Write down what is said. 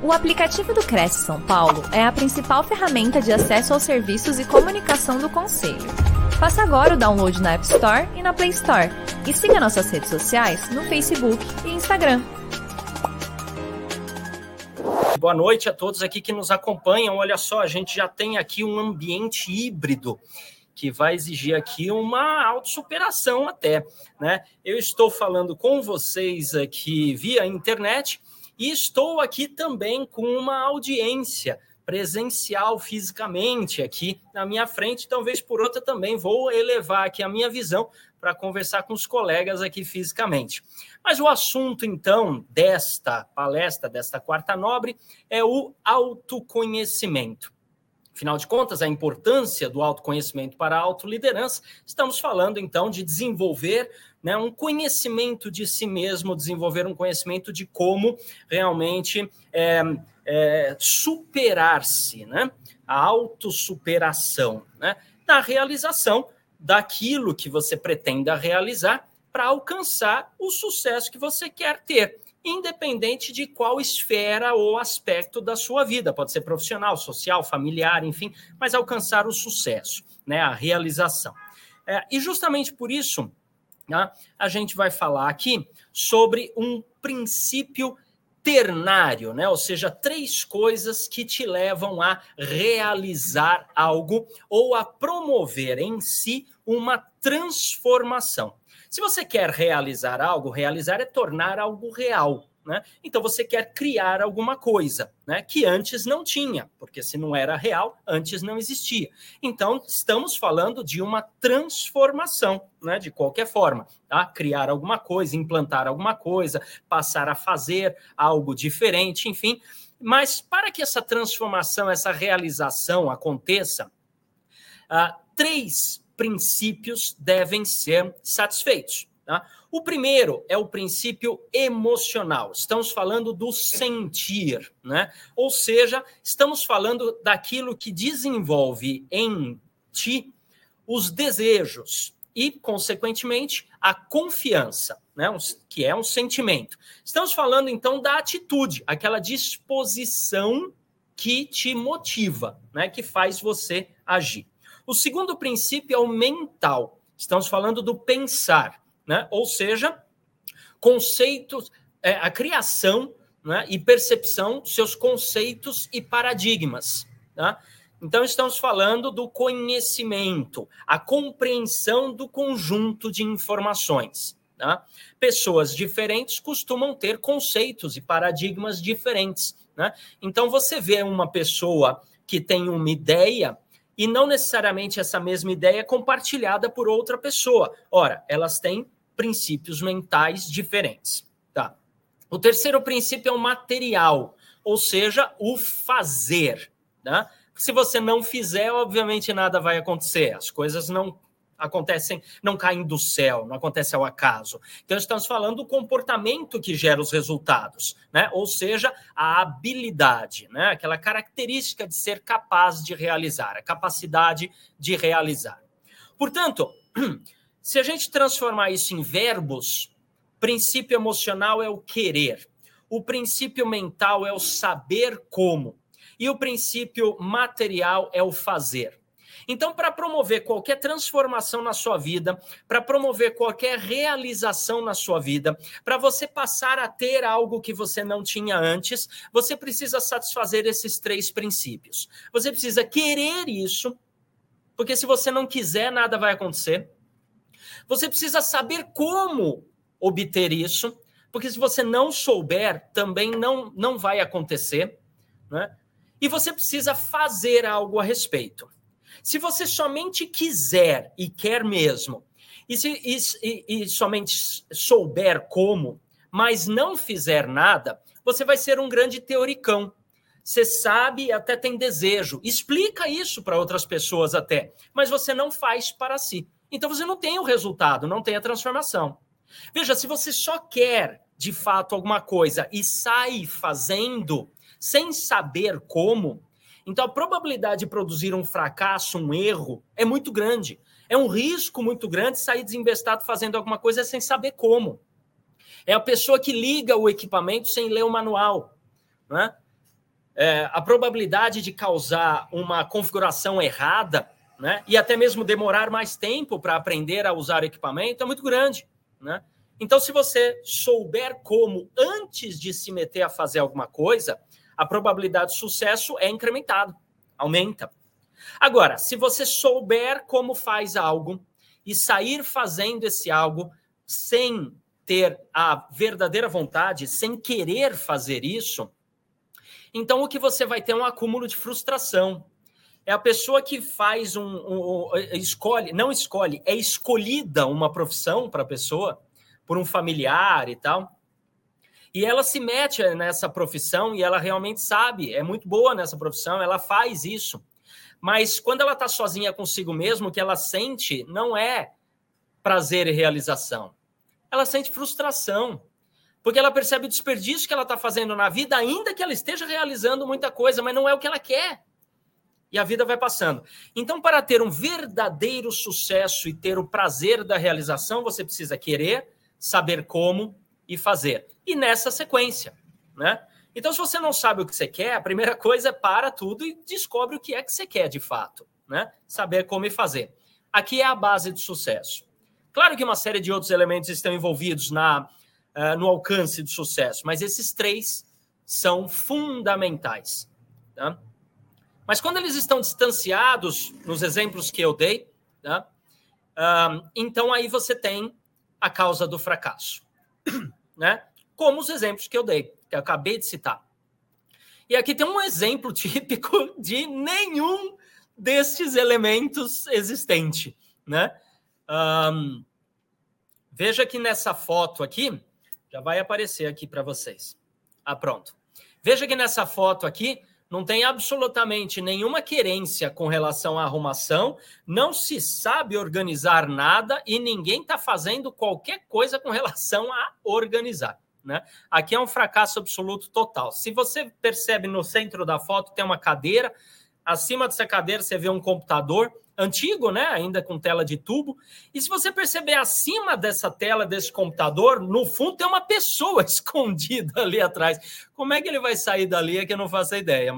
O aplicativo do Cresce São Paulo é a principal ferramenta de acesso aos serviços e comunicação do Conselho. Faça agora o download na App Store e na Play Store. E siga nossas redes sociais no Facebook e Instagram. Boa noite a todos aqui que nos acompanham. Olha só, a gente já tem aqui um ambiente híbrido que vai exigir aqui uma autossuperação até, né? Eu estou falando com vocês aqui via internet e estou aqui também com uma audiência presencial fisicamente aqui na minha frente, então, vez por outra, também vou elevar aqui a minha visão para conversar com os colegas aqui fisicamente. Mas o assunto, então, desta palestra, desta quarta nobre, é o autoconhecimento. Afinal de contas, a importância do autoconhecimento para a autoliderança, estamos falando, então, de desenvolver né, um conhecimento de si mesmo, desenvolver um conhecimento de como realmente é, é, superar-se, né, a autossuperação, né, na realização daquilo que você pretenda realizar para alcançar o sucesso que você quer ter, independente de qual esfera ou aspecto da sua vida, pode ser profissional, social, familiar, enfim, mas alcançar o sucesso, né, a realização. É, e justamente por isso, né, a gente vai falar aqui sobre um princípio ternário, né? ou seja, três coisas que te levam a realizar algo ou a promover em si uma transformação. Se você quer realizar algo, realizar é tornar algo real. Né? Então você quer criar alguma coisa né, que antes não tinha, porque se não era real, antes não existia. Então estamos falando de uma transformação, né, de qualquer forma, tá? Criar alguma coisa, implantar alguma coisa, passar a fazer algo diferente, enfim. Mas para que essa transformação, essa realização aconteça, uh, três princípios devem ser satisfeitos. Tá? O primeiro é o princípio emocional. Estamos falando do sentir, né? Ou seja, estamos falando daquilo que desenvolve em ti os desejos e, consequentemente, a confiança, né? que é um sentimento. Estamos falando então da atitude, aquela disposição que te motiva, né? Que faz você agir. O segundo princípio é o mental. Estamos falando do pensar né? ou seja, conceitos, é, a criação né, e percepção seus conceitos e paradigmas. Tá? Então, estamos falando do conhecimento, a compreensão do conjunto de informações. Tá? Pessoas diferentes costumam ter conceitos e paradigmas diferentes. Né? Então, você vê uma pessoa que tem uma ideia e não necessariamente essa mesma ideia é compartilhada por outra pessoa. Ora, elas têm princípios mentais diferentes. Tá? O terceiro princípio é o material, ou seja, o fazer. Tá? Se você não fizer, obviamente nada vai acontecer. As coisas não acontecem, não caem do céu, não acontece ao acaso. Então, estamos falando do comportamento que gera os resultados, né? Ou seja, a habilidade, né? Aquela característica de ser capaz de realizar, a capacidade de realizar. Portanto, Se a gente transformar isso em verbos, princípio emocional é o querer, o princípio mental é o saber como, e o princípio material é o fazer. Então, para promover qualquer transformação na sua vida, para promover qualquer realização na sua vida, para você passar a ter algo que você não tinha antes, você precisa satisfazer esses três princípios. Você precisa querer isso, porque se você não quiser, nada vai acontecer. Você precisa saber como obter isso, porque se você não souber, também não, não vai acontecer. Né? E você precisa fazer algo a respeito. Se você somente quiser e quer mesmo, e, se, e, e, somente souber como, mas não fizer nada, você vai ser um grande teoricão. Você sabe e até tem desejo. Explica isso para outras pessoas até, mas você não faz para si. Então você não tem o resultado, não tem a transformação. Veja, se você só quer de fato alguma coisa e sai fazendo sem saber como, então a probabilidade de produzir um fracasso, um erro, é muito grande. É um risco muito grande sair desinvestado fazendo alguma coisa sem saber como. É a pessoa que liga o equipamento sem ler o manual. Né? é, a probabilidade de causar uma configuração errada, né? E até mesmo demorar mais tempo para aprender a usar o equipamento é muito grande, né? Então, se você souber como antes de se meter a fazer alguma coisa, a probabilidade de sucesso é incrementada, aumenta. Agora, se você souber como faz algo e sair fazendo esse algo sem ter a verdadeira vontade, sem querer fazer isso, então o que você vai ter é um acúmulo de frustração. É a pessoa que faz um, um, um escolhe, não escolhe, é escolhida uma profissão para a pessoa por um familiar e tal. E ela se mete nessa profissão e ela realmente sabe, é muito boa nessa profissão, ela faz isso. Mas quando ela está sozinha consigo mesmo, o que ela sente não é prazer e realização. Ela sente frustração. Porque ela percebe o desperdício que ela está fazendo na vida, ainda que ela esteja realizando muita coisa, mas não é o que ela quer. E a vida vai passando. Então, para ter um verdadeiro sucesso e ter o prazer da realização, você precisa querer, saber como e fazer. E nessa sequência, né? Então, se você não sabe o que você quer, a primeira coisa é para tudo e descobre o que é que você quer de fato, né? Saber como e fazer. Aqui é a base do sucesso. Claro que uma série de outros elementos estão envolvidos na, uh, no alcance do sucesso, mas esses três são fundamentais. Tá? Mas quando eles estão distanciados, nos exemplos que eu dei, uh, então aí você tem a causa do fracasso, né? Como os exemplos que eu dei, que eu acabei de citar. E aqui tem um exemplo típico de nenhum destes elementos existente, né? Um, veja que nessa foto aqui, já vai aparecer aqui para vocês. Ah, pronto. Veja que nessa foto aqui, não tem absolutamente nenhuma querência com relação à arrumação, não se sabe organizar nada e ninguém está fazendo qualquer coisa com relação a organizar. Né? Aqui é um fracasso absoluto total. Se você percebe no centro da foto, tem uma cadeira, acima dessa cadeira você vê um computador antigo, né? Ainda com tela de tubo. E se você perceber acima dessa tela desse computador, no fundo tem uma pessoa escondida ali atrás. Como é que ele vai sair dali é que eu não faço ideia.